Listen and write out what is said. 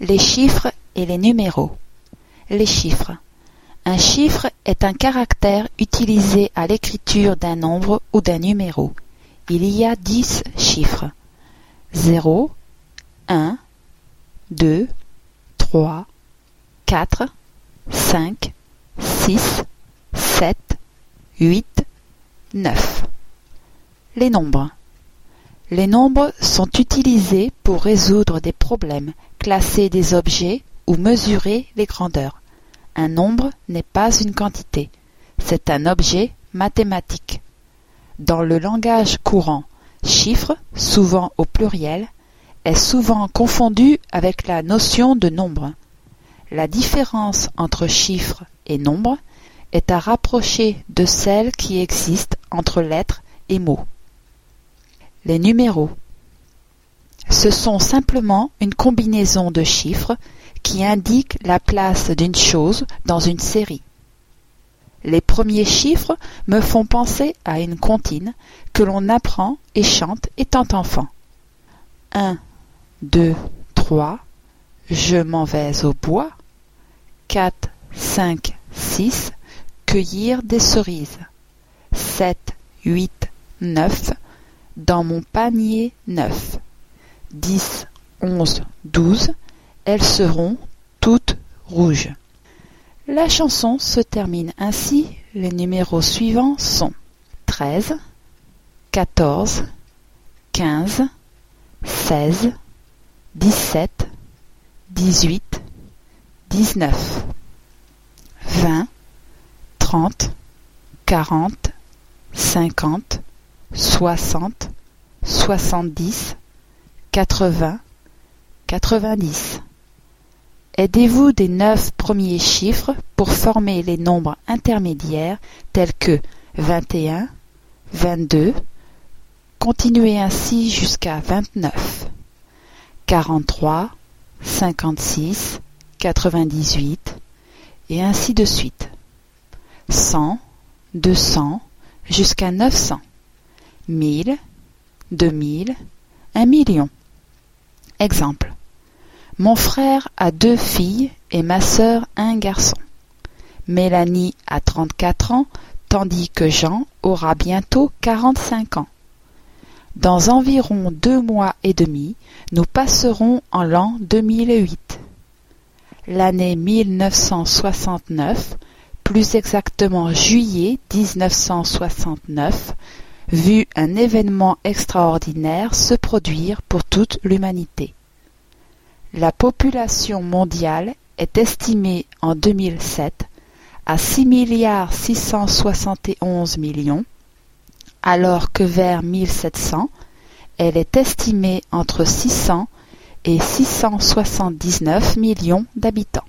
Les chiffres et les numéros. Les chiffres. Un chiffre est un caractère utilisé à l'écriture d'un nombre ou d'un numéro. Il y a dix chiffres. 0, 1, 2, 3, 4, 5, 6, 7, 8, 9. Les nombres. Les nombres sont utilisés pour résoudre des problèmes, classer des objets ou mesurer les grandeurs. Un nombre n'est pas une quantité, c'est un objet mathématique. Dans le langage courant, chiffre, souvent au pluriel, est souvent confondu avec la notion de nombre. La différence entre chiffre et nombre est à rapprocher de celle qui existe entre lettres et mots. Les numéros. Ce sont simplement une combinaison de chiffres qui indiquent la place d'une chose dans une série. Les premiers chiffres me font penser à une comptine que l'on apprend et chante étant enfant. 1, 2, 3, je m'en vais au bois. 4, 5, 6, cueillir des cerises. 7, 8, 9, dans mon panier neuf. Dix, onze, douze, elles seront toutes rouges. La chanson se termine ainsi. Les numéros suivants sont treize, quatorze, quinze, seize, dix-sept, dix-huit, dix-neuf, vingt, trente, quarante, cinquante, soixante, soixante-dix, quatre-vingts, quatre-vingt-dix. Aidez-vous des neuf premiers chiffres pour former les nombres intermédiaires tels que vingt-et-un, vingt-deux, continuez ainsi jusqu'à vingt-neuf, quarante-trois, cinquante-six, quatre-vingt-dix-huit, et ainsi de suite. Cent, deux cents, jusqu'à neuf cents mille, deux mille, un million. Exemple. Mon frère a deux filles et ma sœur un garçon. Mélanie a trente-quatre ans, tandis que Jean aura bientôt quarante-cinq ans. Dans environ deux mois et demi, nous passerons en l'an 2008. L'année 1969, plus exactement juillet 1969, vu un événement extraordinaire se produire pour toute l'humanité. La population mondiale est estimée en 2007 à 6 milliards 671 millions, alors que vers 1700, elle est estimée entre 600 et 679 millions d'habitants.